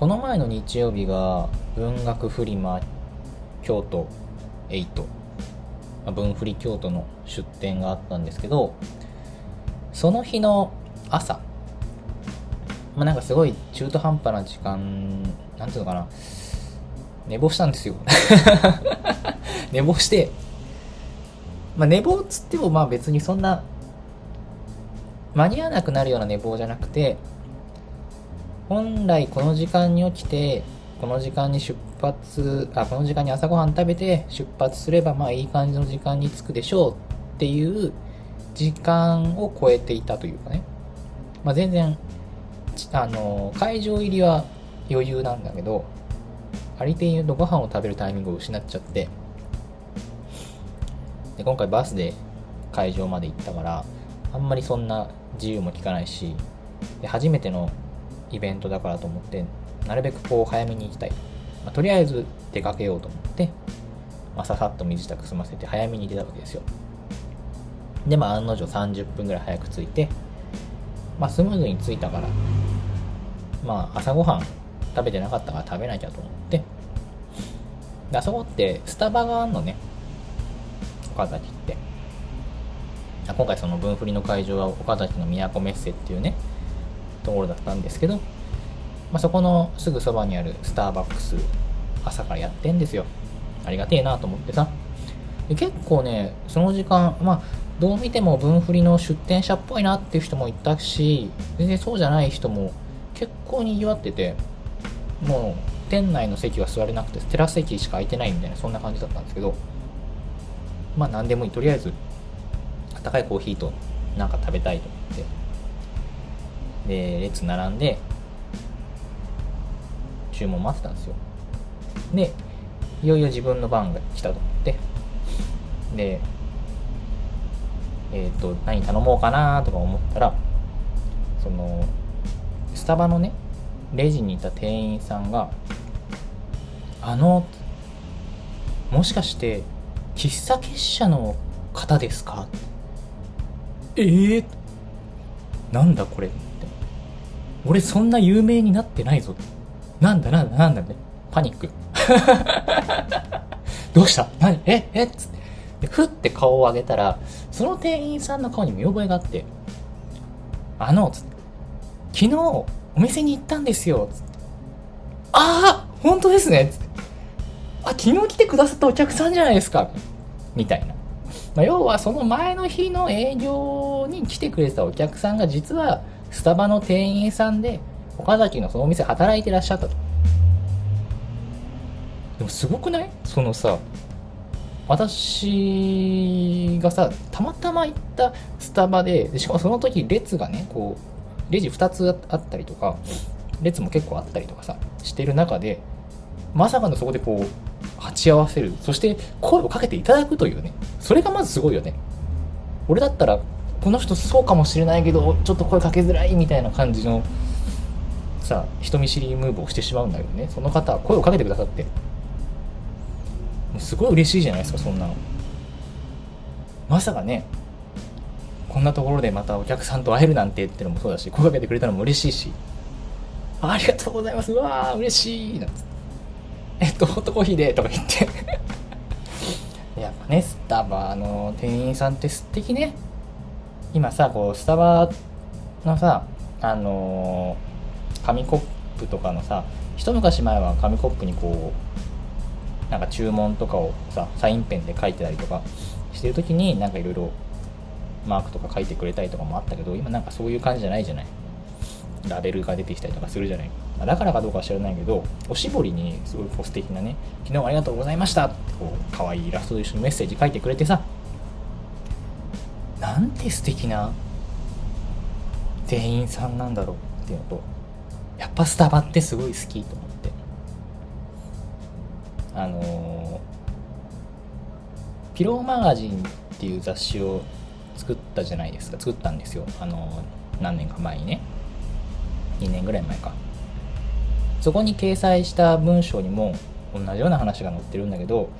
この前の日曜日が文学フリマ京都8、文振り京都の出店があったんですけどその日の朝まあ、なんかすごい中途半端な時間なんていうのかな。寝坊したんですよ。寝坊してまあ寝坊っつってもまあ別にそんな間に合わなくなるような寝坊じゃなくて本来この時間に起きてこの時間に出発あこの時間に朝ごはん食べて出発すればまあいい感じの時間に着くでしょうっていう時間を超えていたというかね、まあ、全然あの会場入りは余裕なんだけどありてい言うとご飯を食べるタイミングを失っちゃってで今回バスで会場まで行ったからあんまりそんな自由も利かないしで初めてのイベントだからと思ってなるべくこう早めに行きたい、まあ、とりあえず出かけようと思って、まあ、ささっと身支度済ませて早めに出たわけですよ。でまあ案の定30分ぐらい早く着いてまあスムーズに着いたからまあ朝ごはん食べてなかったから食べなきゃと思ってであそこってスタバがあんのね。岡崎って。今回その分振りの会場は岡崎の都メッセっていうねところだったんですけど、まあ、そこのすぐそばにあるスターバックス朝からやってんですよ。ありがてえなと思ってさ。で結構ねその時間まあどう見ても分振りの出店者っぽいなっていう人もいたし全然そうじゃない人も結構にぎわっててもう店内の席は座れなくてテラス席しか空いてないみたいなそんな感じだったんですけどまあ何でもいい。とりあえずあったかいコーヒーとなんか食べたいと思ってで列並んで注文待ってたんですよ。でいよいよ自分の番が来たと思って。でえっ、ー、と何頼もうかなとか思ったらそのスタバのねレジにいた店員さんが「あのもしかして喫茶結社の方ですか?」えー、なんだこれ？俺そんな有名になってないぞ。なんだなんだなんだね。パニック。どうした？何ええ？っつって。ふって顔を上げたらその店員さんの顔に見覚えがあってあのつって。昨日お店に行ったんですよ。つって。ああ本当ですね。つって。あ、昨日来てくださったお客さんじゃないですか。みたいな。まあ、要はその前の日の営業に来てくれてたお客さんが実はスタバの店員さんで岡崎のそのお店働いてらっしゃったと。でもすごくない？そのさ、私がさ、たまたま行ったスタバで、しかもその時列がね、こう、レジ2つあったりとか列も結構あったりとかさしてる中でまさかのそこでこう鉢合わせる。そして声をかけていただくというね。それがまずすごいよね。俺だったらこの人そうかもしれないけどちょっと声かけづらいみたいな感じのさ人見知りムーブをしてしまうんだけどね。その方は声をかけてくださって。もうすごい嬉しいじゃないですかそんなの。まさかねこんなところでまたお客さんと会えるなんてってのもそうだし声かけてくれたのも嬉しいし。ありがとうございます。うわー嬉しいなんつえっとホットコーヒーでとか言って。やっぱねスタバの店員さんって素敵ね。今さこうスタバのさあのー、紙コップとかのさ一昔前は紙コップにこうなんか注文とかをさサインペンで書いてたりとかしてる時になんかいろいろマークとか書いてくれたりとかもあったけど今なんかそういう感じじゃないじゃない？ラベルが出てきたりとかするじゃない、ま、だからかどうかは知らないけどおしぼりにすごいこう素敵なね昨日ありがとうございましたってこう可愛いイラストと一緒にメッセージ書いてくれてさなんて素敵な店員さんなんだろうっていうのとやっぱスタバってすごい好きと思って。あのー、ピローマガジンっていう雑誌を作ったじゃないですか。作ったんですよ。あの何年か前にね。2年ぐらい前か。そこに掲載した文章にも同じような話が載ってるんだけど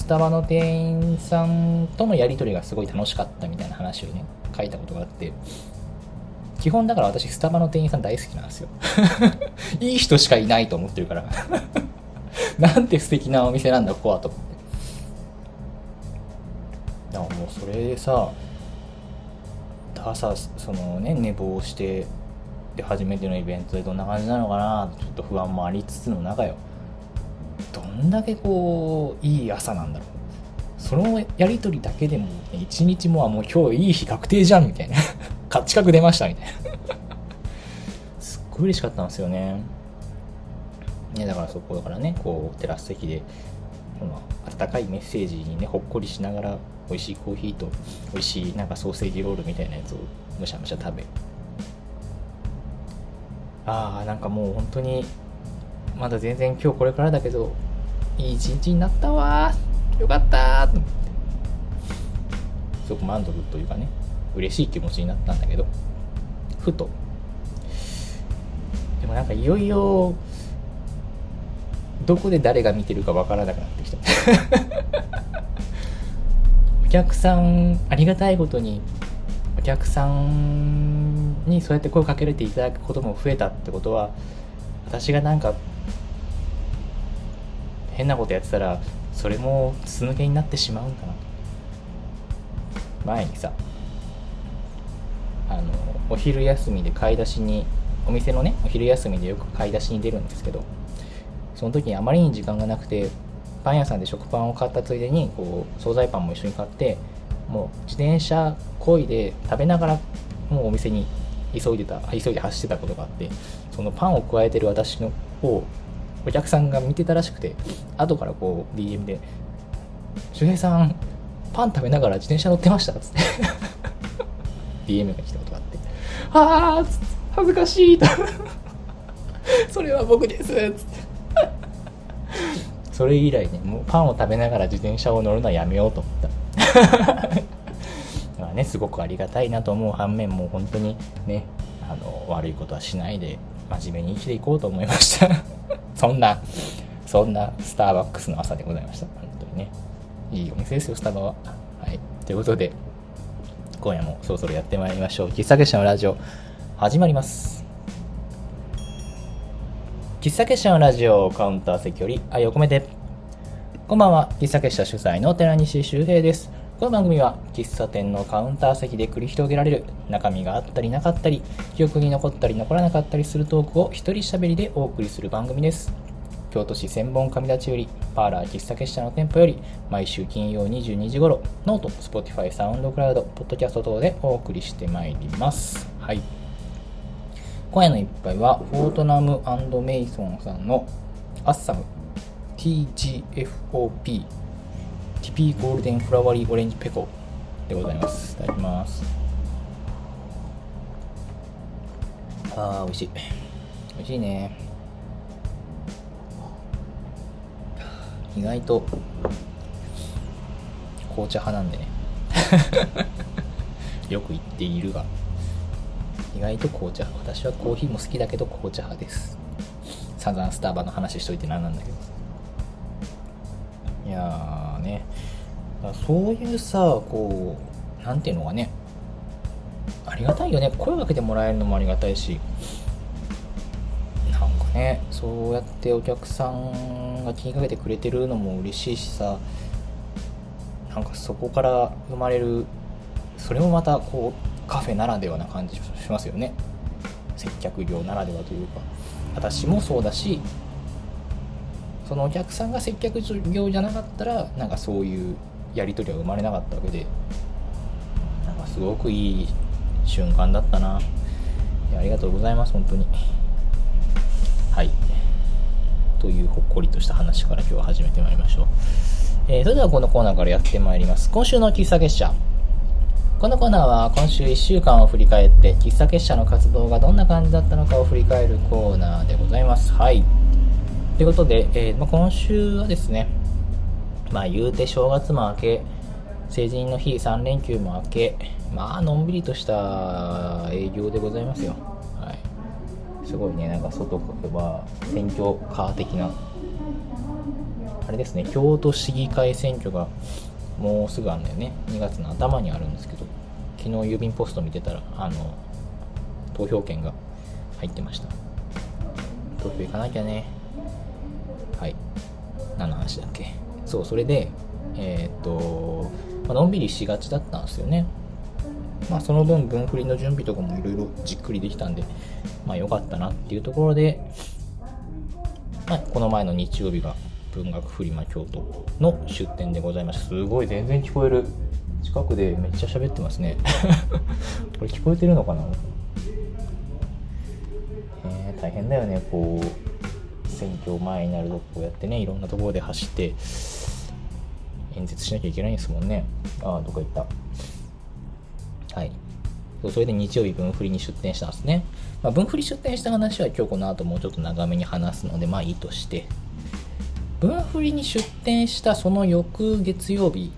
スタバの店員さんとのやり取りがすごい楽しかったみたいな話をね書いたことがあって基本だから私スタバの店員さん大好きなんですよ。いい人しかいないと思ってるから。なんて素敵なお店なんだここはと思って。だからもうそれでさ朝そのね寝坊してで初めてのイベントでどんな感じなのかなちょっと不安もありつつの中よ。どんだけこういい朝なんだろう。そのやり取りだけでも一日もはもう今日いい日確定じゃんみたいな。価値格出ましたみたいな。すっごい嬉しかったんですよね。ねだからそこだからねこうテラス席でこの温かいメッセージにねほっこりしながら美味しいコーヒーと美味しいなんかソーセージロールみたいなやつをむしゃむしゃ食べ。ああなんかもう本当にまだ全然今日これからだけどいい一日になったわ。よかった。と思ってすごく満足というかね嬉しい気持ちになったんだけどふと。でもなんかいよいよどこで誰が見てるかわからなくなってきた。お客さんありがたいことにお客さんにそうやって声かけられていただくことも増えたってことは私がなんか変なことやってたらそれも筒抜けになってしまうんかな。前にさあのお昼休みで買い出しにお店のねお昼休みでよく買い出しに出るんですけどその時にあまりに時間がなくてパン屋さんで食パンを買ったついでにこう惣菜パンも一緒に買ってもう自転車こいで食べながらもうお店に急いでた急いで走ってたことがあってそのパンを加えてる私のをお客さんが見てたらしくて後からこう DM で「周平さんパン食べながら自転車乗ってました」っつって。DM が来たことがあって「ああ恥ずかしい」と それは僕です」っつって。それ以来ねもうパンを食べながら自転車を乗るのはやめようと思った。まあねすごくありがたいなと思う。反面もう本当にねあの悪いことはしないで真面目に生きていこうと思いました。そんなそんなスターバックスの朝でございました。本当にね。いいお店ですよスタバは。はい。ということで今夜もそろそろやってまいりましょう。喫茶結社のラジオ始まります。喫茶結社のラジオカウンター席より愛を込めて。こんばんは。喫茶結社主催の寺西周平です。この番組は喫茶店のカウンター席で繰り広げられる中身があったりなかったり記憶に残ったり残らなかったりするトークを一人喋りでお送りする番組です。京都市千本上立売パーラー喫茶結社の店舗より毎週金曜22時頃ノート、Spotify、サウンドクラウド、ポッドキャスト等でお送りしてまいります。はい。今夜の一杯はフォートナムメイソンさんのアッサム TGFOP TP ゴールデンフラワリーオレンジペコでございます。いただきます。あー美味しい。美味しいね。意外と紅茶派なんでね。よく言っているが意外と紅茶私はコーヒーも好きだけど紅茶派です。散々スターバの話しといて何なんだけど。いやーねそういうさこう何ていうのがね。ありがたいよね。声をかけてもらえるのもありがたいし。なんかねそうやってお客さんが気にかけてくれてるのも嬉しいしさ。なんかそこから生まれるそれもまたこうカフェならではな感じしますよね。接客業ならではというか。私もそうだしそのお客さんが接客業じゃなかったらなんかそういうやり取りは生まれなかったわけでなんかすごくいい瞬間だったな。ありがとうございます本当に。はい。というほっこりとした話から今日は始めてまいりましょう、えー、それではこのコーナーからやってまいります。今週の喫茶結社。このコーナーは今週1週間を振り返って喫茶結社の活動がどんな感じだったのかを振り返るコーナーでございます。はい。ということで、えー、まあ、今週はですね、まあ言うて正月も明け、成人の日3連休も明け、まあのんびりとした営業でございますよ。はい。すごいね、なんか外は選挙カー的な、あれですね、京都市議会選挙がもうすぐあるんだよね。2月の頭にあるんですけど昨日郵便ポスト見てたらあの投票権が入ってました。投票行かなきゃね。はい。何の話だっけ？そうそれでえー、っと、まあのんびりしがちだったんですよね。まあその分分振りの準備とかもいろいろじっくりできたんでまあ良かったなっていうところでまあ、この前の日曜日が文学フリマ京都の出店でございましたすごい全然聞こえる。近くでめっちゃ喋ってますね。これ聞こえてるのかな？えー、大変だよねこう。選挙前になるとこうやってねいろんなところで走って演説しなきゃいけないんですもんね。ああどこ行った。はい。それで日曜日分振りに出店したんですね、まあ、分振り出店した話は今日この後もうちょっと長めに話すのでまあいいとして。分振りに出店したその翌月曜日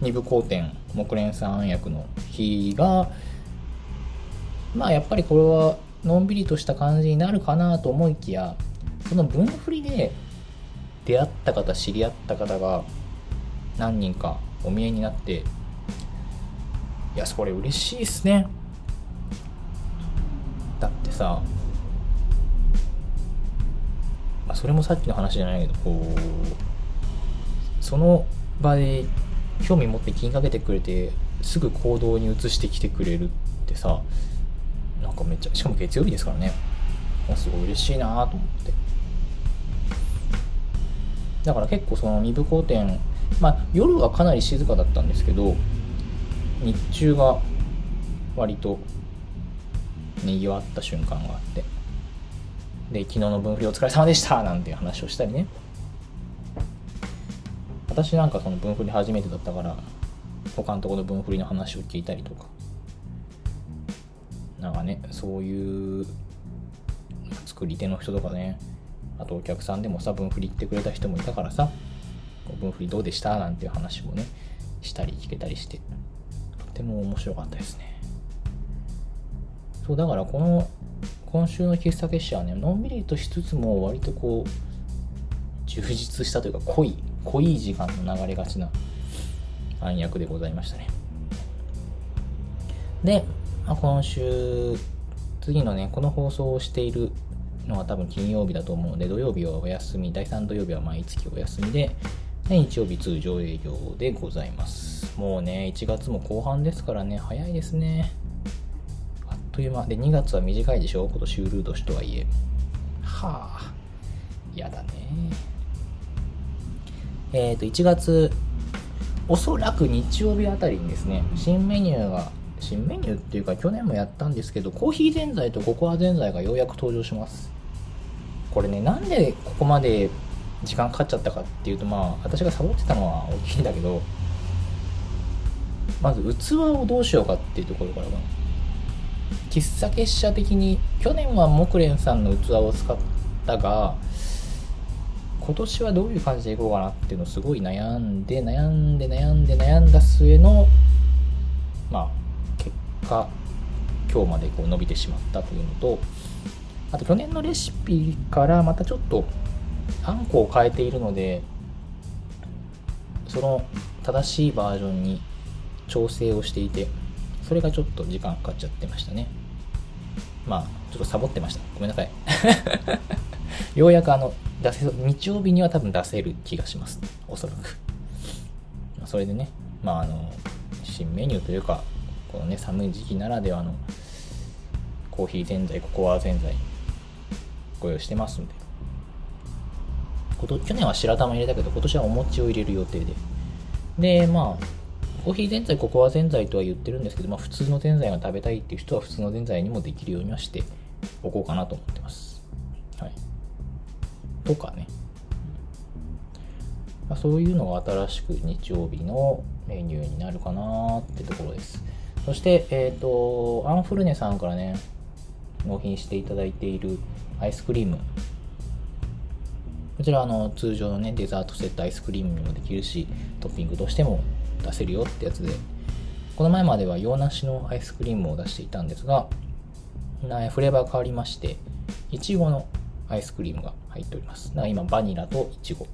二部公展木蓮さん役の日がまあやっぱりこれはのんびりとした感じになるかなと思いきやその分振りで出会った方知り合った方が何人かお見えになっていやそれ嬉しいっすね。だってさまあ、それもさっきの話じゃないけどこうその場で興味持って気にかけてくれてすぐ行動に移してきてくれるってさなんかめっちゃしかも月曜日ですからね。すごい嬉しいなと思って。だから結構その二部公展まあ夜はかなり静かだったんですけど日中が割とにぎわった瞬間があってで昨日の分振りお疲れ様でしたなんて話をしたりね。私なんかその分振り初めてだったから他のところの分振りの話を聞いたりとか。なんかねそういう作り手の人とかねあとお客さんでもさ分振り言ってくれた人もいたからさ分振りどうでした？なんていう話もねしたり聞けたりして。とても面白かったですね。そうだからこの今週の喫茶結社はねのんびりとしつつも割とこう充実したというか濃い濃い時間の流れがちな暗躍でございましたね。で、まあ、今週次のねこの放送をしているのは多分金曜日だと思うので土曜日はお休み第3土曜日は毎月お休みで日曜日通常営業でございます。もうね1月も後半ですからね早いですね。あっという間。で2月は短いでしょ？今年ウルー年とはいえ。はあやだね。えっ、ー、と1月おそらく日曜日あたりにですね新メニューが新メニューっていうか去年もやったんですけどコーヒーぜんざいとココアぜんざいがようやく登場します。これねなんでここまで時間かかっちゃったかっていうとまあ私がサボってたのは大きいんだけどまず器をどうしようかっていうところからかな喫茶結社的に去年は木蓮さんの器を使ったが今年はどういう感じでいこうかなっていうのをすごい悩んで悩んで悩んで悩んだ末のまあ結果今日までこう伸びてしまったというのとあと去年のレシピからまたちょっとあんこを変えているのでその正しいバージョンに調整をしていてそれがちょっと時間かかっちゃってましたね。まあちょっとサボってました。ごめんなさい。ようやくあの出せ日曜日には多分出せる気がします。おそらく。それでねまああの新メニューというかこのね寒い時期ならではのコーヒーぜんざいココアぜんざいご用意してますんで。去年は白玉入れたけど今年はお餅を入れる予定ででまあコーヒーぜんざい、ココアぜんざいとは言ってるんですけど、まあ、普通のぜんざいが食べたいっていう人は普通のぜんざいにもできるようにはしておこうかなと思ってます。はい。とかね。まあ、そういうのが新しく日曜日のメニューになるかなってところです。そして、えっ、ー、と、アンフルネさんからね、納品していただいているアイスクリーム。こちらあの通常のねデザートセットアイスクリームにもできるしトッピングとしても出せるよってやつで、この前までは洋梨のアイスクリームを出していたんですが、フレーバー変わりまして、いちごのアイスクリームが入っております。だから今、バニラといちご。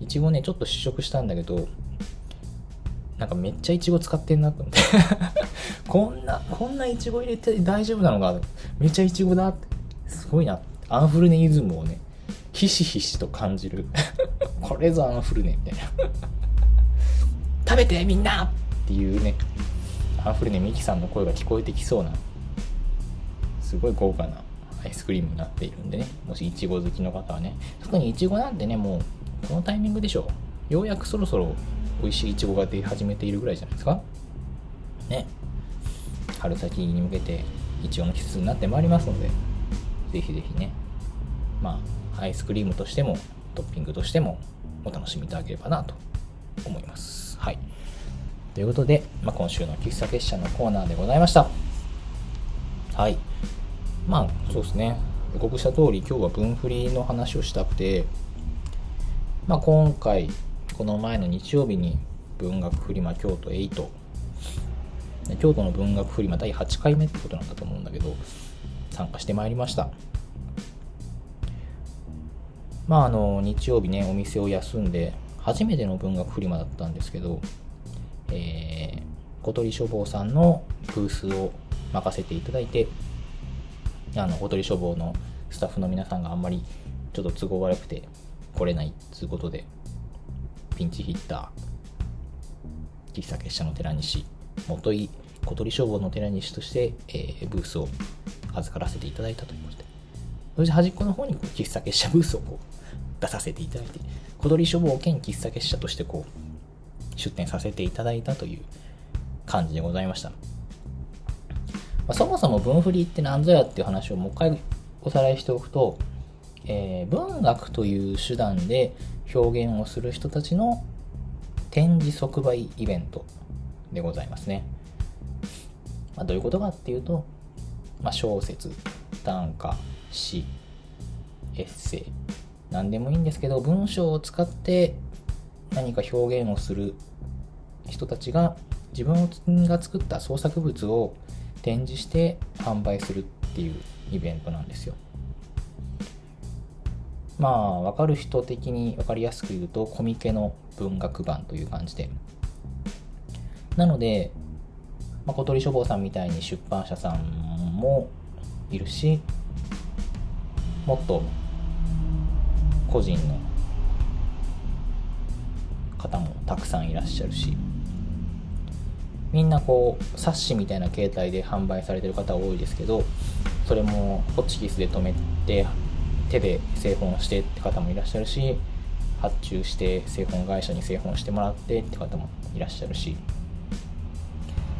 いちごね、ちょっと試食したんだけど、なんかめっちゃイチゴ使ってんなと思ってこんなこんなイチゴ入れて大丈夫なのかめっちゃイチゴだってすごいなアンフルネイズムをねひしひしと感じる。これぞアンフルネみたいな。食べてみんな！っていうね。アンフルネミキさんの声が聞こえてきそうな。すごい豪華なアイスクリームになっているんでね。もしいちご好きの方はね。特にいちごなんてねもうこのタイミングでしょようやくそろそろ美味しいいちごが出始めているぐらいじゃないですか。ね。春先に向けていちごの季節になってまいりますのでぜひぜひね。まあアイスクリームとしてもトッピングとしてもお楽しみいただければなと思います。はい。ということで、まあ、今週の喫茶結社のコーナーでございました。はい。まあそうですね。予告した通り今日は分振りの話をしたくてまあ今回この前の日曜日に文学フリマ京都8京都の文学フリマ第8回目ってことなんだと思うんだけど参加してまいりました。まああの日曜日ねお店を休んで初めての文学フリマだったんですけどえー、小鳥書房さんのブースを任せていただいてあの小鳥書房のスタッフの皆さんがあんまりちょっと都合悪くて来れないっつうことでピンチヒッター喫茶結社の寺西元井小鳥消防の寺西として、えー、ブースを預からせていただいたというこそして端っこの方に喫茶結社ブースをこう出させていただいて小鳥消防兼喫茶結社としてこう出店させていただいたという感じでございました、まあ、そもそも文振りって何ぞやっていう話をもう一回おさらいしておくと、えー、文学という手段で表現をする人たちの展示即売イベントでございますね。まあ、どういうことかっていうと、まあ、小説、短歌、詩、エッセイ、何でもいいんですけど、文章を使って何か表現をする人たちが自分が作った創作物を展示して販売するっていうイベントなんですよ。まあ分かる人的に分かりやすく言うとコミケの文学版という感じでなので、まあ、小鳥書房さんみたいに出版社さんもいるしもっと個人の方もたくさんいらっしゃるしみんなこう冊子みたいな形態で販売されてる方多いですけどそれもホチキスで留めて手で製本してって方もいらっしゃるし発注して製本会社に製本してもらってって方もいらっしゃるし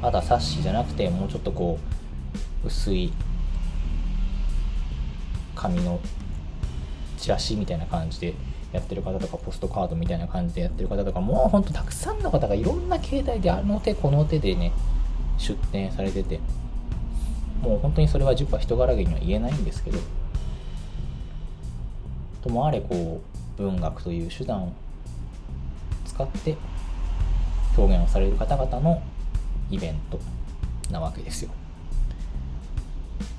まだ冊子じゃなくてもうちょっとこう薄い紙のチラシみたいな感じでやってる方とかポストカードみたいな感じでやってる方とかもうほんとたくさんの方がいろんな携帯であの手この手でね出店されててもう本当にそれは10羽人柄げには言えないんですけどともあれこう文学という手段を使って表現をされる方々のイベントなわけですよ。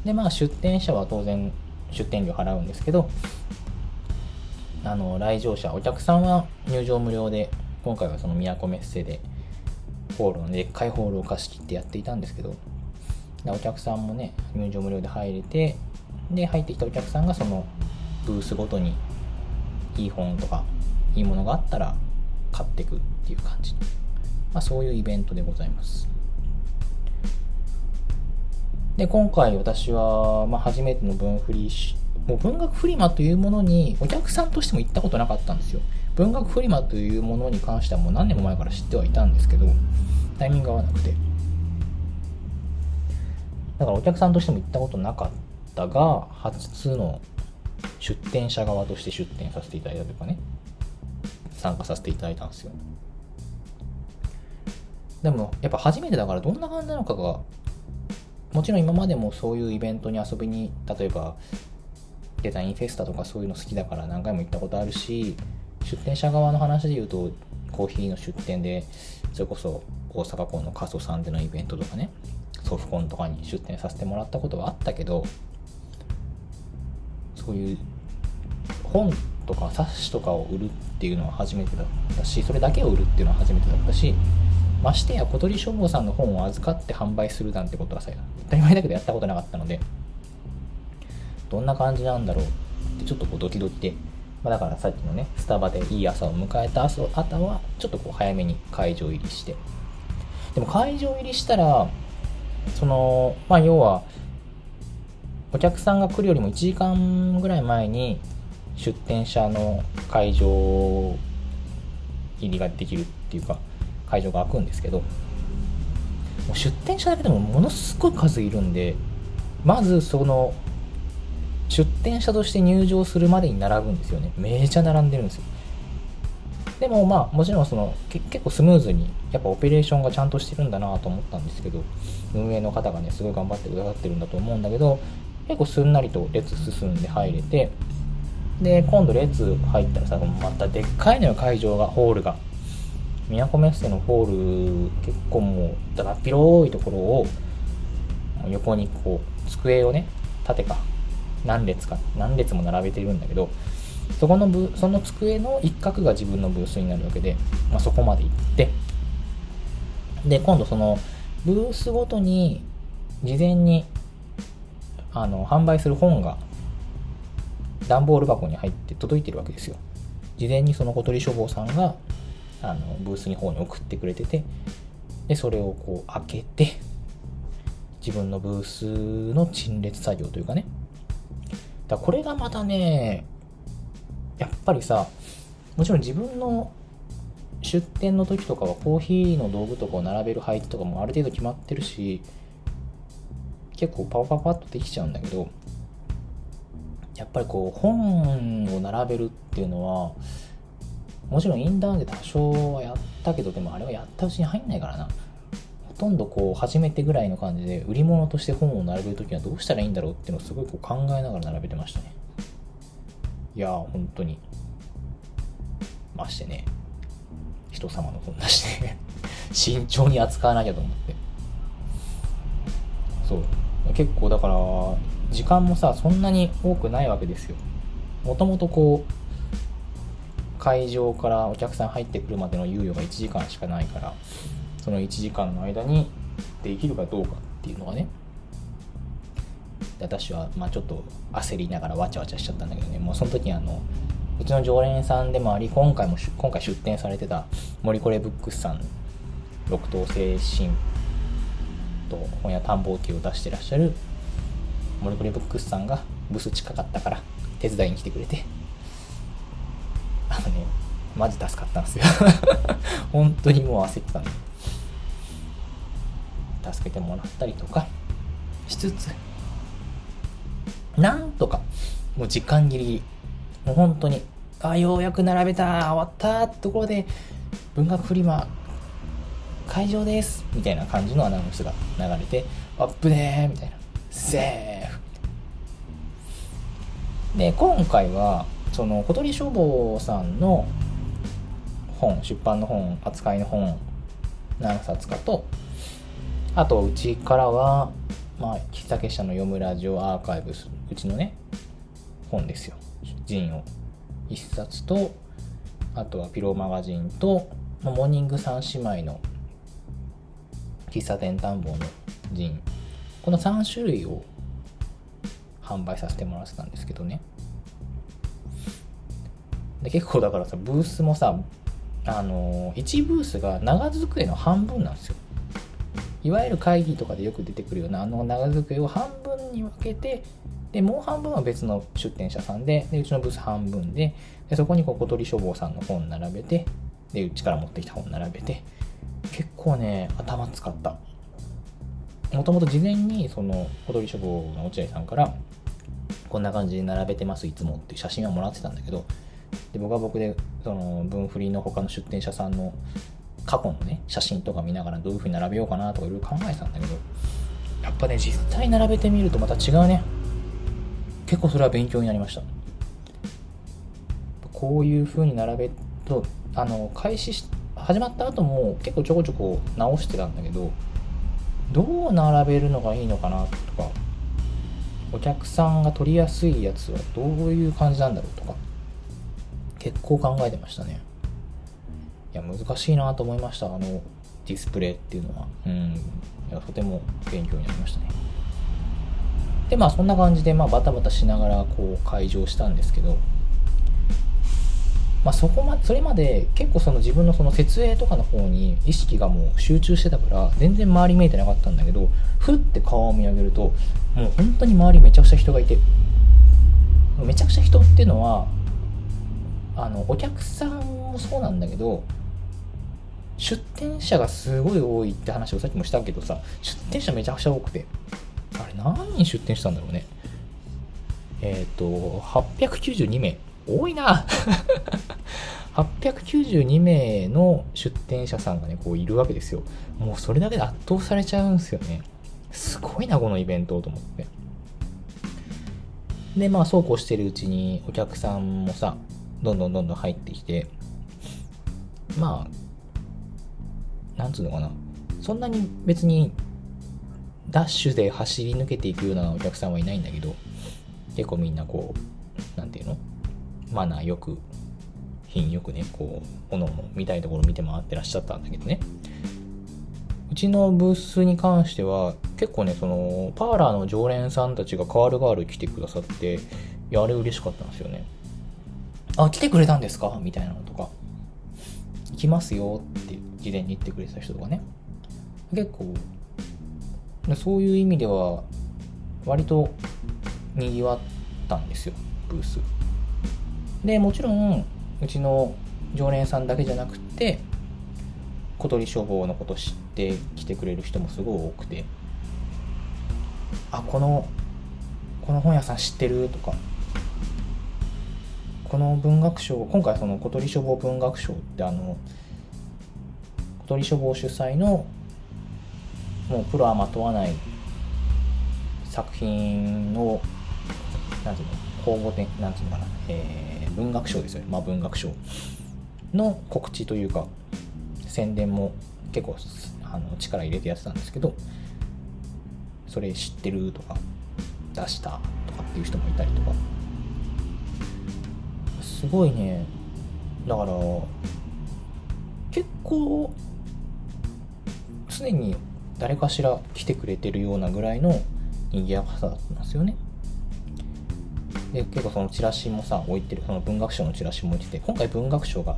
でまあ出店者は当然出店料払うんですけどあの来場者お客さんは入場無料で今回はその都メッセでホールのでっかいホールを貸し切ってやっていたんですけどお客さんもね入場無料で入れてで入ってきたお客さんがそのブースごとにいい本とかいいものがあったら買ってくっていう感じ、まあ、そういうイベントでございます。で今回私は、まあ、初めての文振りもう文学フリマというものにお客さんとしても行ったことなかったんですよ。文学フリマというものに関してはもう何年も前から知ってはいたんですけどタイミング合わなくて。だからお客さんとしても行ったことなかったが初の出店者側として出店させていただいたというかね参加させていただいたんですよ。でもやっぱ初めてだからどんな感じなのかがもちろん今までもそういうイベントに遊びに例えばデザインフェスタとかそういうの好きだから何回も行ったことあるし出店者側の話で言うとコーヒーの出店でそれこそ大阪港の過疎さんでのイベントとかねソフコンとかに出店させてもらったことはあったけどそういう本とか冊子とかを売るっていうのは初めてだったしそれだけを売るっていうのは初めてだったしましてや小鳥消防さんの本を預かって販売するなんてことはさ当たり前だけどやったことなかったのでどんな感じなんだろうってちょっとこうドキドキで、まあ、だからさっきのねスタバでいい朝を迎えた朝はちょっとこう早めに会場入りして。でも会場入りしたらそのまあ要はお客さんが来るよりも1時間ぐらい前に出店者の会場入りができるっていうか会場が開くんですけどもう出店者だけでもものすごい数いるんでまずその出店者として入場するまでに並ぶんですよね。めちゃ並んでるんですよ。でもまあもちろんその結構スムーズにやっぱオペレーションがちゃんとしてるんだなと思ったんですけど運営の方がねすごい頑張ってくださってるんだと思うんだけど結構すんなりと列進んで入れてで今度列入ったらさまたでっかいのよ会場がホールが。都メッセのホール結構もうだらっ広いところを横にこう机をね縦か何列か何列も並べてるんだけどそこのブその机の一角が自分のブースになるわけで、まあ、そこまで行ってで今度そのブースごとに事前にあの販売する本が段ボール箱に入って届いてるわけですよ。事前にその小鳥書房さんがあのブースに方に送ってくれててでそれをこう開けて自分のブースの陳列作業というかね。だこれがまたねやっぱりさもちろん自分の出店の時とかはコーヒーの道具とかを並べる配置とかもある程度決まってるし結構パパパッとできちゃうんだけどやっぱりこう本を並べるっていうのはもちろんインターンで多少はやったけどでもあれはやったうちに入んないからな。ほとんどこう初めてぐらいの感じで売り物として本を並べる時はどうしたらいいんだろうっていうのをすごいこう考えながら並べてましたね。いやー本当に。ましてね。人様の本出して慎重に扱わなきゃと思って。そう。結構だから時間もさそんなに多くないわけですよ。もともとこう会場からお客さん入ってくるまでの猶予が1時間しかないからその1時間の間にできるかどうかっていうのがね私はまあちょっと焦りながらわちゃわちゃしちゃったんだけどね。もうその時あのうちの常連さんでもあり今回も今回出店されてた森コレブックスさん六等星新と本屋探訪記を出してらっしゃるモリコリブックスさんがブス近かったから手伝いに来てくれてねマジ助かったんですよ。本当にもう焦ってたんで助けてもらったりとかしつつなんとかもう時間ギリギリもう本当にあようやく並べた。終わったってところで文学フリマ会場です。みたいな感じのアナウンスが流れてアップでーみたいな。セーフ。で今回はその小鳥書房さんの本出版の本扱いの本何冊かとあとうちからはまあ喫茶結社の読むラジオアーカイブスうちのね本ですよ。ジンを1冊とあとはピローマガジンとモーニング三姉妹の喫茶店探訪のジンこの3種類を販売させてもらってたんですけどね。で結構だからさブースもさあの1ブースが長机の半分なんですよ。いわゆる会議とかでよく出てくるようなあの長机を半分に分けてでもう半分は別の出店者さんででうちのブース半分ででそこにこう小鳥書房さんの本並べてでうちから持ってきた本並べて結構ね頭使った。もともと事前にその小鳥書房の落合さんからこんな感じで並べてますいつもっていう写真はもらってたんだけどで僕は僕でその分振りの他の出店者さんの過去のね写真とか見ながらどういう風に並べようかなとかいろいろ考えてたんだけどやっぱね実際並べてみるとまた違うね。結構それは勉強になりました。こういう風に並べるとあの開始し始まった後も結構ちょこちょこ直してたんだけどどう並べるのがいいのかなとかお客さんが取りやすいやつはどういう感じなんだろうとか結構考えてましたね。いや難しいなと思いました。あのディスプレイっていうのは、うん、いやとても勉強になりましたね。で、まあそんな感じで、まあバタバタしながらこう会場したんですけど、まあそこまで、それまで結構その自分のその設営とかの方に意識がもう集中してたから、全然周り見えてなかったんだけど、ふって顔を見上げると、もう本当に周りめちゃくちゃ人がいて、めちゃくちゃ人っていうのは、あの、お客さんもそうなんだけど、出店者がすごい多いって話をさっきもしたけどさ、出店者めちゃくちゃ多くて、あれ何人出店したんだろうね。えっ、ー、と、892名。多いな 892名の出店者さんがね、こういるわけですよ。もうそれだけで圧倒されちゃうんですよね。すごいな、このイベントと思って。で、まあ、そうこうしてるうちにお客さんもさ、どんどんどんどん入ってきて、まあ、なんつうのかな。そんなに別にダッシュで走り抜けていくようなお客さんはいないんだけど、結構みんなこう、なんていうの？マナーよく、品よくね、こう、おのおの見たいところ見て回ってらっしゃったんだけどね。うちのブースに関しては、結構ね、その、パーラーの常連さんたちがカールガール来てくださって、いや、あれ嬉しかったんですよね。あ、来てくれたんですか？みたいなのとか、行きますよって事前に言ってくれた人とかね。結構、そういう意味では割と賑わったんですよブース。でもちろんうちの常連さんだけじゃなくて小鳥消防のこと知って来てくれる人もすごい多くてあこのこの本屋さん知ってるとかこの文学賞今回その小鳥消防文学賞ってあの小鳥消防主催のもうプロはまとわない作品をなんていうの公募展なんていうのかな、えー、文学賞ですよね。まあ文学賞の告知というか宣伝も結構あの力入れてやってたんですけどそれ知ってるとか出したとかっていう人もいたりとか。すごいねだから結構常に誰かしら来てくれてるようなぐらいの賑やかさだったんですよね。で結構そのチラシもさ置いてるその文学賞のチラシも置いてて今回文学賞が、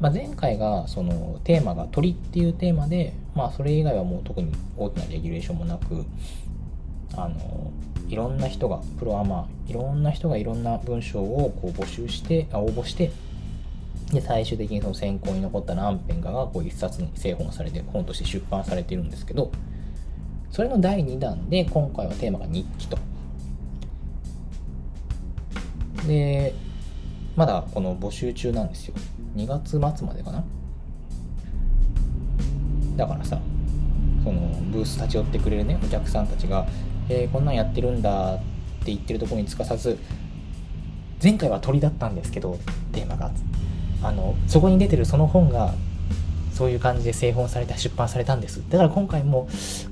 まあ、前回がそのテーマが鳥っていうテーマでまあそれ以外はもう特に大きなレギュレーションもなくあのいろんな人がプロアマいろんな人がいろんな文章をこう募集して応募してで最終的にその選考に残った何編かがこう一冊に製本されて本として出版されているんですけどそれの第2弾で今回はテーマが日記と。でまだこの募集中なんですよ。2月末までかな。だからさそのブース立ち寄ってくれるねお客さんたちが「えー、こんなんやってるんだ」って言ってるところにつかさず前回は鳥だったんですけどテーマが。あのそこに出てるその本がそういう感じで製本されて出版されたんです。だから今回も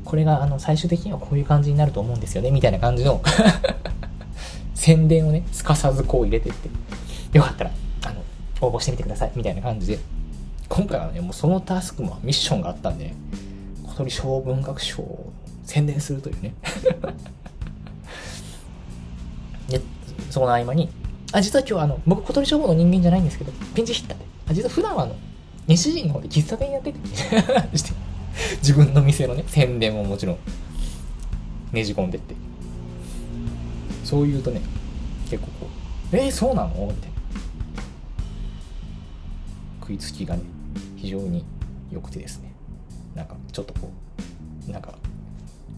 これがあの最終的にはこういう感じになると思うんですよねみたいな感じの 宣伝をねすかさずこう入れてって。よかったらあの応募してみてくださいみたいな感じで。今回はねもうそのタスクもミッションがあったんで小鳥小文学賞宣伝するというね でその合間にあ、実は今日あの、僕小鳥消防の人間じゃないんですけど、ピンチヒッターで。あ、実は普段はあの、西陣の方で喫茶店やってて して自分の店のね、宣伝ももちろん、ねじ込んでって。そう言うとね、結構こう、えー、そうなの？みたいな。食いつきがね、非常に良くてですね。なんか、ちょっとこう、なんか、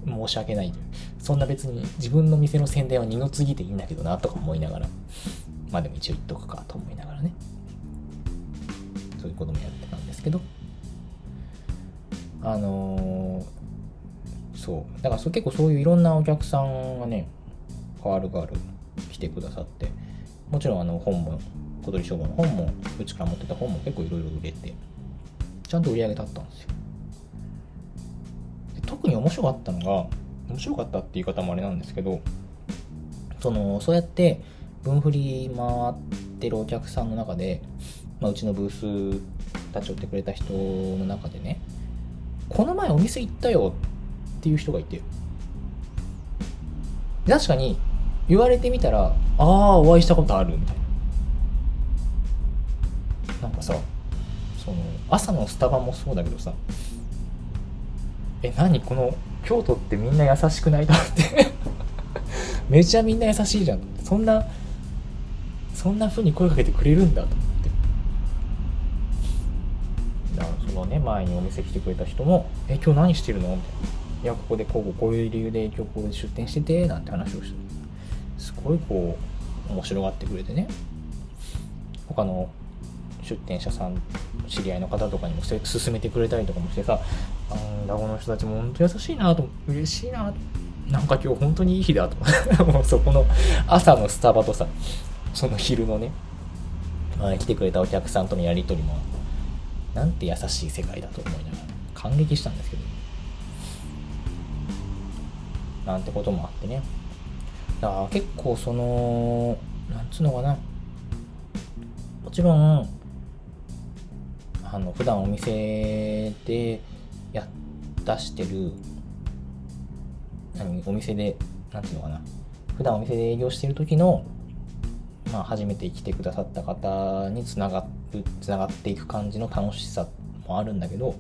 申し訳ない。そんな別に自分の店の宣伝は二の次でいいんだけどなとか思いながら、まあでも一応言っとくかと思いながらね。そういうこともやってたんですけど。あのー、そう。だからそ結構そういういろんなお客さんがねカールガール来てくださって。もちろんあの本も小鳥消防の本もうちから持ってた本も結構いろいろ売れて。ちゃんと売り上げ立ったんですよ。特に面白かったのが面白かったって言い方もあれなんですけどそのそうやって分振り回ってるお客さんの中で、まあ、うちのブース立ち寄ってくれた人の中でねこの前お店行ったよっていう人がいて確かに言われてみたらああお会いしたことあるみたいな。なんかさその朝のスタバもそうだけどさえ何この京都ってみんな優しくないと思って。めちゃみんな優しいじゃん。そんなそんな風に声かけてくれるんだと思って。だからそのね前にお店来てくれた人も「え今日何してるの?」みたいな「いやここでこうこういう理由で今日ここで出店してて」なんて話をして。すごいこう面白がってくれてね。他の出店者さん知り合いの方とかにも勧めてくれたりとかもしてさなんだこの人たちも本当優しいなと嬉しいな。なんか今日本当にいい日だと もうそこの朝のスタバとさその昼のね、まあ、来てくれたお客さんとのやり取りもなんて優しい世界だと思いながら感激したんですけど。なんてこともあってね。だから結構そのなんつうのかな。もちろんあの普段お店でや出してる何お店で何ていうのかな。普段お店で営業してる時のまあ、初めて来てくださった方につながるつながっていく感じの楽しさもあるんだけど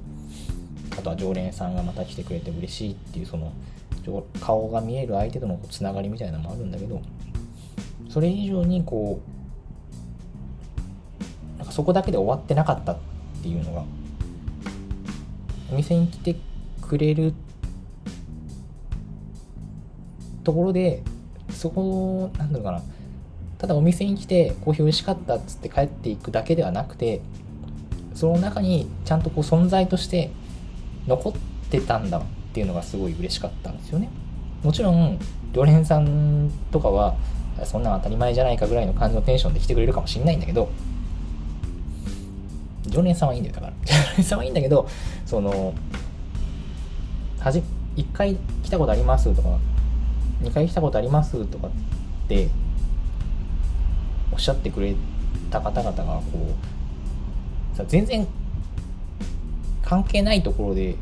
あとは常連さんがまた来てくれて嬉しいっていうその顔が見える相手とのつながりみたいなのもあるんだけどそれ以上にこうなんかそこだけで終わってなかったっていうのがお店に来てくれるところでそこなんだろうかな。ただお店に来てコーヒー美味しかったっつって帰っていくだけではなくてその中にちゃんとこう存在として残ってたんだっていうのがすごい嬉しかったんですよね。もちろん常連さんとかはそんな当たり前じゃないかぐらいの感じのテンションで来てくれるかもしんないんだけど常連さんはいいんだよだから。常連さんはいいんだけどそのはじ1回来たことありますとか2回来たことありますとかっておっしゃってくれた方々がこうさ全然関係ないところで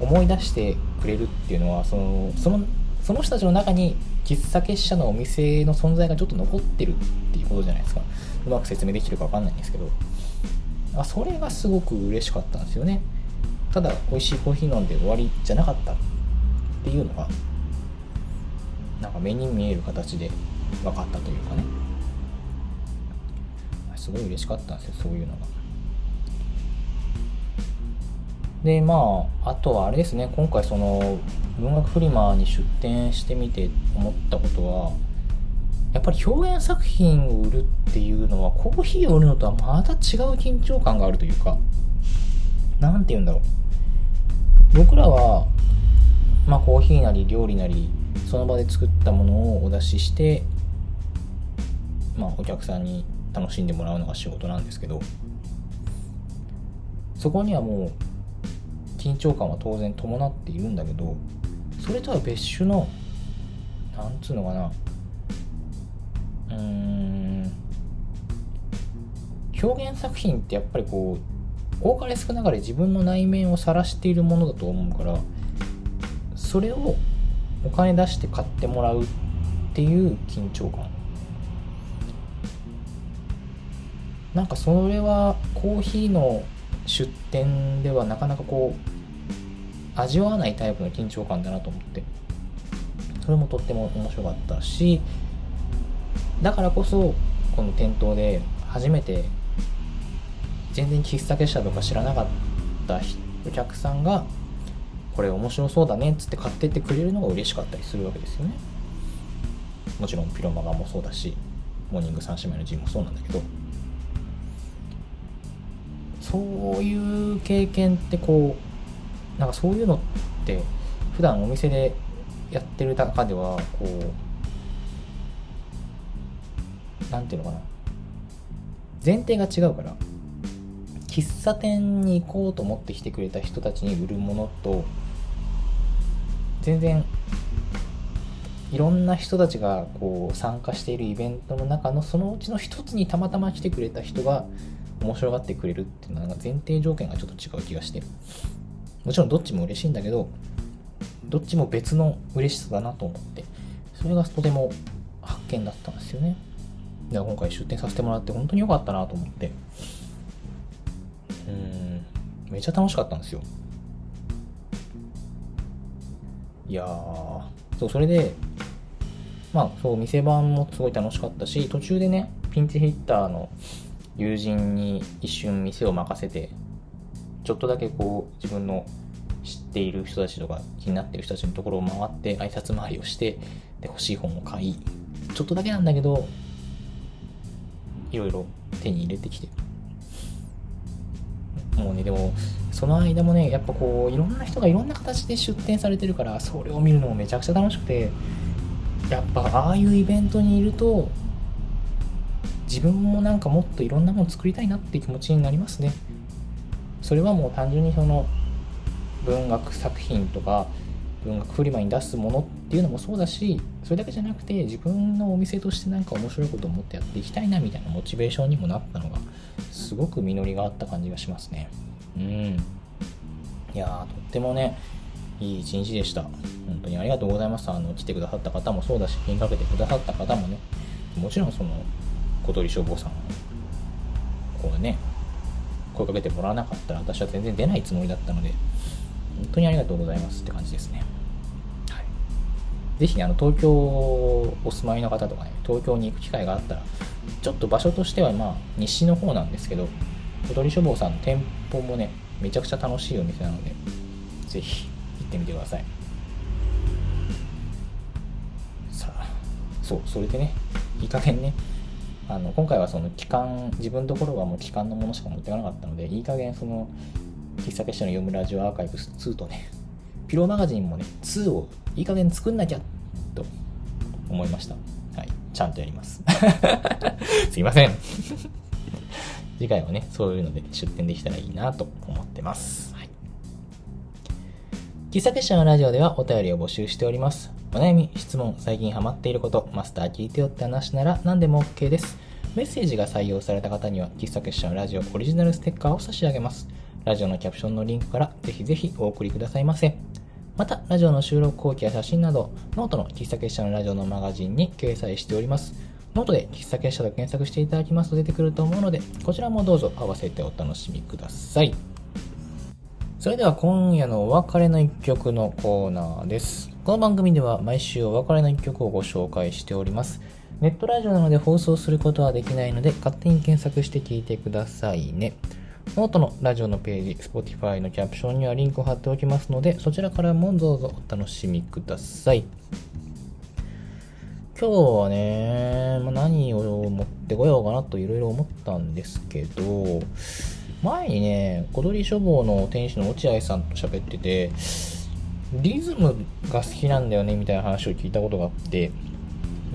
思い出してくれるっていうのはそのそのその人たちの中に喫茶結社のお店の存在がちょっと残ってるっていうことじゃないですか。うまく説明できてるか分かんないんですけど。あそれがすごく嬉しかったんですよね。ただ美味しいコーヒー飲んで終わりじゃなかったっていうのがなんか目に見える形で分かったというかね。すごい嬉しかったんですよそういうのが。でまああとはあれですね。今回その文学フリマに出展してみて思ったことはやっぱり表現作品を売るっていうのはコーヒーを売るのとはまた違う緊張感があるというか何て言うんだろう。僕らはまあコーヒーなり料理なりその場で作ったものをお出ししてまあ、お客さんに楽しんでもらうのが仕事なんですけどそこにはもう緊張感は当然伴っているんだけどそれとは別種のなんつうのかなうん。表現作品ってやっぱりこう多かれ少なかれ自分の内面を晒しているものだと思うからそれをお金出して買ってもらうっていう緊張感。なんかそれはコーヒーの出店ではなかなかこう味わわないタイプの緊張感だなと思って。それもとっても面白かったしだからこそこの店頭で初めて全然喫茶結社とか知らなかったお客さんがこれ面白そうだねっつって買ってってくれるのが嬉しかったりするわけですよね。もちろんピロマガもそうだしモーニング三姉妹の G もそうなんだけど。そういう経験ってこうなんかそういうのって普段お店でやってる中ではこう何ていうのかな。前提が違うから喫茶店に行こうと思って来てくれた人たちに売るものと全然いろんな人たちがこう参加しているイベントの中のそのうちの一つにたまたま来てくれた人が面白がってくれるっていうのは前提条件がちょっと違う気がしてもちろんどっちも嬉しいんだけどどっちも別の嬉しさだなと思って。それがとても発見だったんですよね。だから今回出展させてもらって本当に良かったなと思って。うん。めちゃ楽しかったんですよ。いやー。そうそれでまあそう店番もすごい楽しかったし途中でねピンチヒッターの友人に一瞬店を任せてちょっとだけこう自分の知っている人たちとか気になってる人たちのところを回って挨拶回りをしてで欲しい本を買いちょっとだけなんだけどいろいろ手に入れてきてもうねでもその間もねやっぱこういろんな人がいろんな形で出展されてるからそれを見るのもめちゃくちゃ楽しくてやっぱああいうイベントにいると自分もなんかもっといろんなもの作りたいなって気持ちになりますね。それはもう単純にその文学作品とか文学フリマに出すものっていうのもそうだしそれだけじゃなくて自分のお店としてなんか面白いことを思ってやっていきたいなみたいなモチベーションにもなったのがすごく実りがあった感じがしますね。うん。いやーとってもねいい一日でした。本当にありがとうございます。あの来てくださった方もそうだし気にかけてくださった方もねもちろんその小鳥消防さんこうね声かけてもらわなかったら私は全然出ないつもりだったので本当にありがとうございますって感じですね。ぜひ、あの、東京お住まいの方とかね、東京に行く機会があったら、ちょっと場所としては、まあ、西の方なんですけど、小鳥書房さんの店舗もね、めちゃくちゃ楽しいお店なので、ぜひ行ってみてください。さあ、そう、それでね、いい加減ね、あの今回はその期間自分のところはもう期間のものしか持っていかなかったのでいい加減その喫茶結社の読むラジオアーカイブス2とね、ピローマガジンもね、2をいい加減作んなきゃと思いました。はい。ちゃんとやります。すいません。次回はね、そういうので出展できたらいいなと思ってます。はい。喫茶結社のラジオではお便りを募集しております。お悩み、質問、最近ハマっていること、マスター聞いてよって話なら何でも OK です。メッセージが採用された方には、喫茶結社のラジオオリジナルステッカーを差し上げます。ラジオのキャプションのリンクからぜひぜひお送りくださいませ。また、ラジオの収録後記や写真など、ノートの喫茶結社のラジオのマガジンに掲載しております。ノートで喫茶結社と検索していただきますと出てくると思うので、こちらもどうぞ合わせてお楽しみください。それでは今夜のお別れの一曲のコーナーです。この番組では毎週お別れの一曲をご紹介しております。ネットラジオなので放送することはできないので、勝手に検索して聞いてくださいね。ノートのラジオのページ、Spotify のキャプションにはリンクを貼っておきますので、そちらからもどうぞお楽しみください。今日はね、まあ、何を持ってこようかなといろいろ思ったんですけど、前にね、小鳥書房の店主の落合さんと喋ってて、リズムが好きなんだよねみたいな話を聞いたことがあって、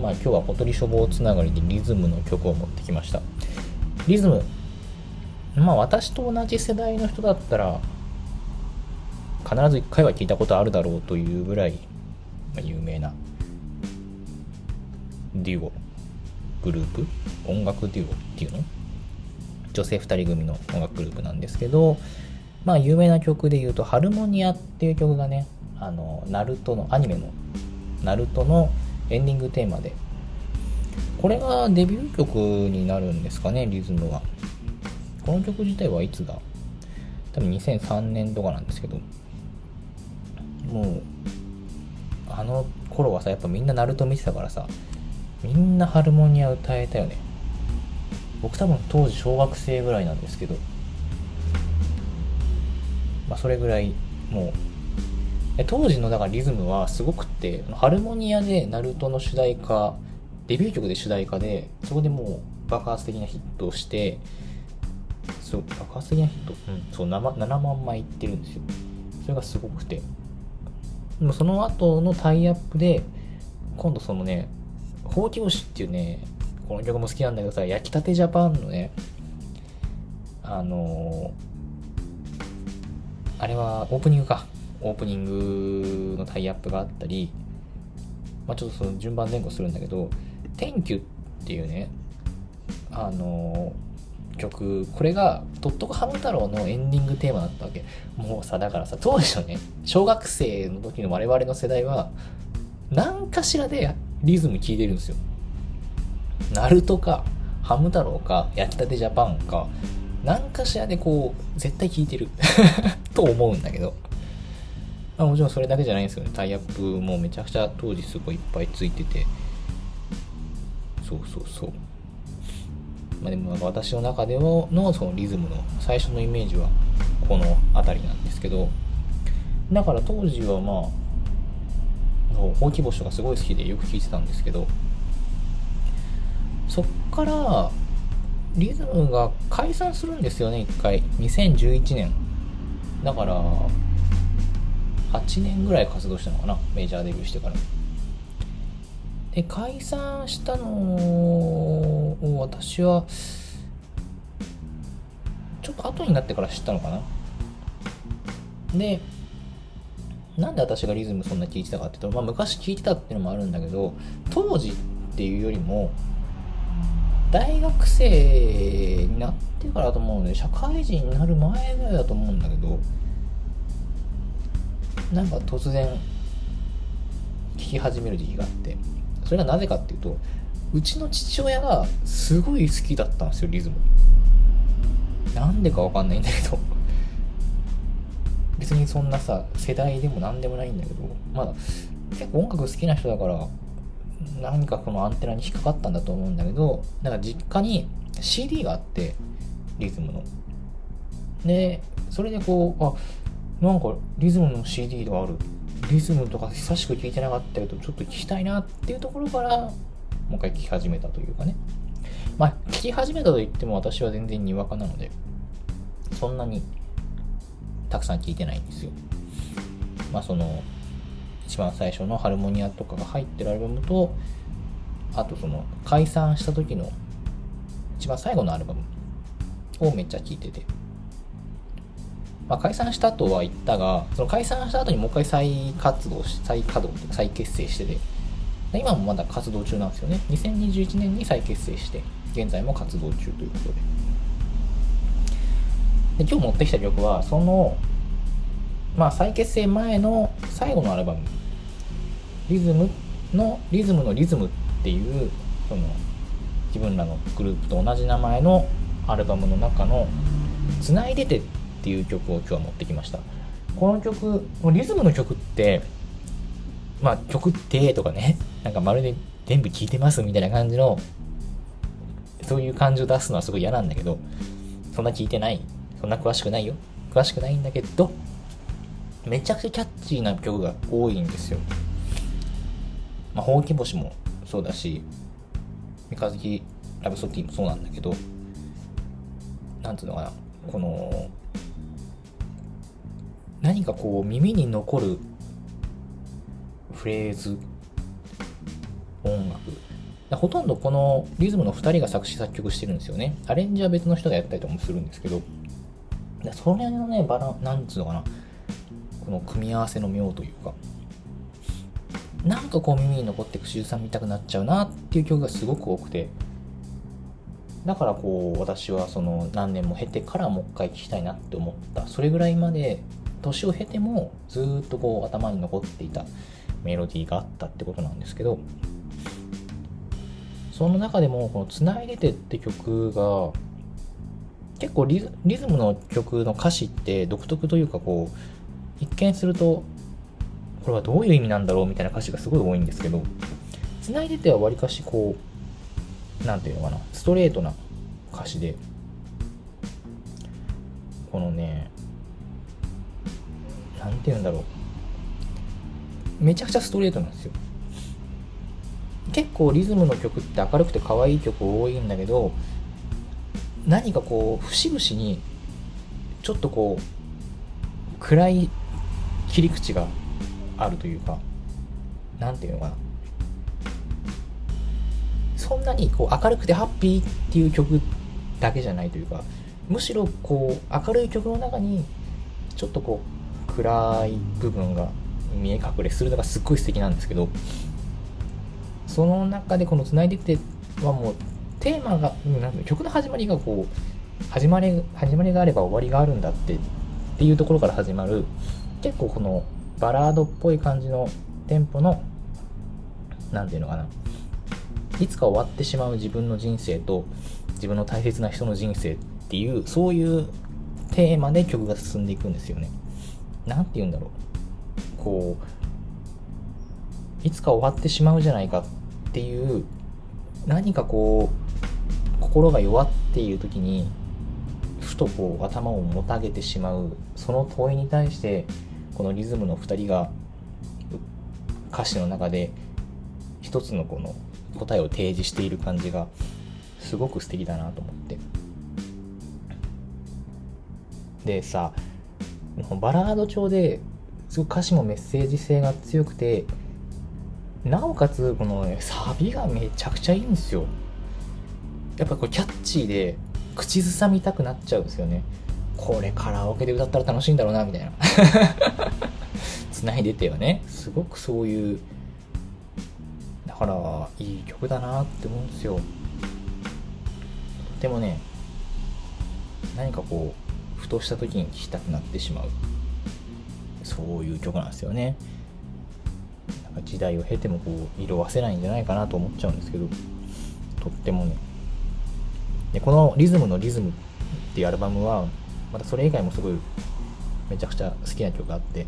まあ今日は小鳥書房つながりでリズムの曲を持ってきました。リズム、まあ私と同じ世代の人だったら必ず1回は聞いたことあるだろうというぐらい、ま有名なデュオグループ？音楽デュオっていうの？女性2人組の音楽グループなんですけどまあ有名な曲で言うと「ハルモニア」っていう曲がねあのナルトのアニメのナルトのエンディングテーマでこれがデビュー曲になるんですかねリズムはこの曲自体はいつだ？多分2003年とかなんですけど。もうあの頃はさやっぱみんなナルト見てたからさみんなハルモニア歌えたよね。僕多分当時小学生ぐらいなんですけど。まあそれぐらいもう。当時のだからリズムはすごくってハルモニアでナルトの主題歌デビュー曲で主題歌でそこでもう爆発的なヒットをしてそう爆発的なヒット、うん、そう 7, 7万枚いってるんですよ。それがすごくて。でもその後のタイアップで今度そのねほうき星っていうねこの曲も好きなんだけどさ焼きたてジャパンのねあのー、あれはオープニングか。オープニングのタイアップがあったりまあちょっとその順番前後するんだけど「Thank you」っていうねあのー曲これが「とっとこハム太郎」のエンディングテーマだったわけ。もうさだからさ当時のね小学生の時の我々の世代は何かしらでリズム聴いてるんですよ。ナルトかハム太郎か焼きたてジャパンか何かしらでこう絶対聴いてる。と思うんだけど。あ、もちろんそれだけじゃないんですよね。タイアップもめちゃくちゃ当時すごいいっぱいついてて。そうそうそう。まあ、でもなんか私の中でのそのリズムの最初のイメージはこの辺りなんですけどだから当時はまあほうき星とかすごい好きでよく聴いてたんですけどそっからリズムが解散するんですよね一回。2011年。だから8年ぐらい活動したのかなメジャーデビューしてから。で解散したのを私はちょっと後になってから知ったのかな？でなんで私がリズムそんな聴いてたかっていうと、まあ、昔聴いてたっていうのもあるんだけど当時っていうよりも大学生になってからだと思うので社会人になる前ぐらいだと思うんだけどなんか突然聞き始める時期があって。それがなぜかっていうとうちの父親がすごい好きだったんですよリズム。なんでかわかんないんだけど。別にそんなさ世代でも何でもないんだけどまだ結構音楽好きな人だから何かこのアンテナに引っかかったんだと思うんだけどなんか実家に CD があってリズムの。でそれでこうあなんかリズムの CD がある。リズムとか久しく聴いてなかったけどちょっと聴きたいなっていうところからもう一回聴き始めたというかね。まあ聴き始めたと言っても私は全然にわかなのでそんなにたくさん聴いてないんですよ。まあその一番最初のハルモニアとかが入ってるアルバムとあとその解散した時の一番最後のアルバムをめっちゃ聴いてて。まあ、解散したとは言ったが、その解散した後にもう一回再活動し、再稼働、再結成してて、今もまだ活動中なんですよね。2021年に再結成して、現在も活動中ということで。で今日持ってきた曲は、その、まあ、再結成前の最後のアルバム、リズムの、リズムのリズムっていう、その、自分らのグループと同じ名前のアルバムの中の、つないでてっていう曲を今日は持ってきました。この曲リズムの曲ってまあ曲ってとかねなんかまるで全部聴いてますみたいな感じのそういう感じを出すのはすごい嫌なんだけどそんな聞いてないそんな詳しくないよ。詳しくないんだけどめちゃくちゃキャッチーな曲が多いんですよ。まあほうき星もそうだし三日月ラブソティもそうなんだけどなんつうのかなこの何かこう耳に残るフレーズ音楽。ほとんどこのリズムの2人が作詞作曲してるんですよね。アレンジは別の人がやったりとかもするんですけど。それのねバラなんつうのかな。この組み合わせの妙というか。なんかこう耳に残って口ずさみたくなっちゃうなっていう曲がすごく多くて。だからこう私はその何年も経てからもう一回聴きたいなって思った。それぐらいまで年を経てもずっとこう頭に残っていたメロディーがあったってことなんですけどその中でもこの「つないでて」って曲が結構リズリズムの曲の歌詞って独特というかこう一見するとこれはどういう意味なんだろうみたいな歌詞がすごい多いんですけど「つないでて」はわりかしこう何て言うのかなストレートな歌詞でこのね何て言うんだろう。めちゃくちゃストレートなんですよ。結構リズムの曲って明るくて可愛い曲多いんだけど何かこう節々にちょっとこう暗い切り口があるというか何て言うのかな。そんなにこう明るくてハッピーっていう曲だけじゃないというかむしろこう明るい曲の中にちょっとこう暗い部分が見え隠れするのがすっごい素敵なんですけどその中でこの「つないでて」はもうテーマが曲の始まりがこう始まり始まりがあれば終わりがあるんだってっていうところから始まる結構このバラードっぽい感じのテンポの何て言うのかないつか終わってしまう自分の人生と自分の大切な人の人生っていうそういうテーマで曲が進んでいくんですよね。何て言うんだろう。こういつか終わってしまうじゃないかっていう何かこう心が弱っている時にふとこう頭をもたげてしまう。その問いに対してこのリズムの2人が歌詞の中で一つのこの答えを提示している感じがすごく素敵だなと思って。でさバラード調ですごく歌詞もメッセージ性が強くてなおかつこの、ね、サビがめちゃくちゃいいんですよ。やっぱこれキャッチーで口ずさみたくなっちゃうんですよね。これカラオケで歌ったら楽しいんだろうなみたいな。繋いでてはね。すごくそういうだからいい曲だなって思うんですよ。とてもね何かこうふとした時に聴きたくなってしまう。そういう曲なんですよね。なんか時代を経てもこう色褪せないんじゃないかなと思っちゃうんですけどとってもね。でこの「リズムのリズム」っていうアルバムはまたそれ以外もすごいめちゃくちゃ好きな曲があって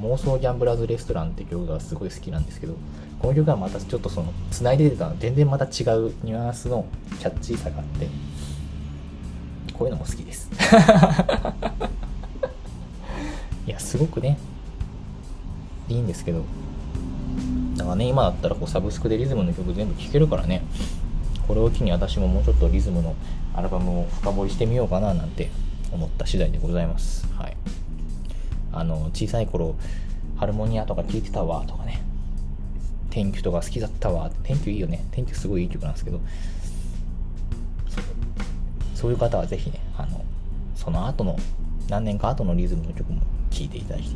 妄想ギャンブラーズレストランって曲がすごい好きなんですけどこの曲はまたちょっとその繋いで出た全然また違うニュアンスのキャッチーさがあってこういうのも好きです。いやすごくね。いいんですけど。だからね今だったらこうサブスクでリズムの曲全部聴けるからね。これを機に私ももうちょっとリズムのアルバムを深掘りしてみようかななんて思った次第でございます。はい。あの、小さい頃、ハルモニアとか聴いてたわとかね、天気とか好きだったわ、天気いいよね、天気すごいいい曲なんですけど、そういう方はぜひね、あの、その後の、何年か後のリズムの曲も聴いていただき、聴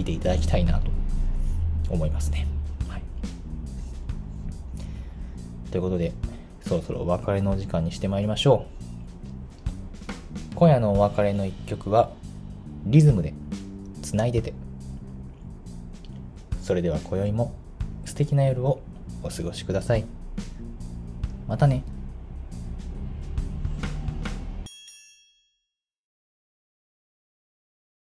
いていただきたいなと思いますね。はい。ということで、そろそろお別れの時間にしてまいりましょう。今夜のお別れの一曲は、リズムで、つないでて。それでは今宵も素敵な夜をお過ごしください。またね。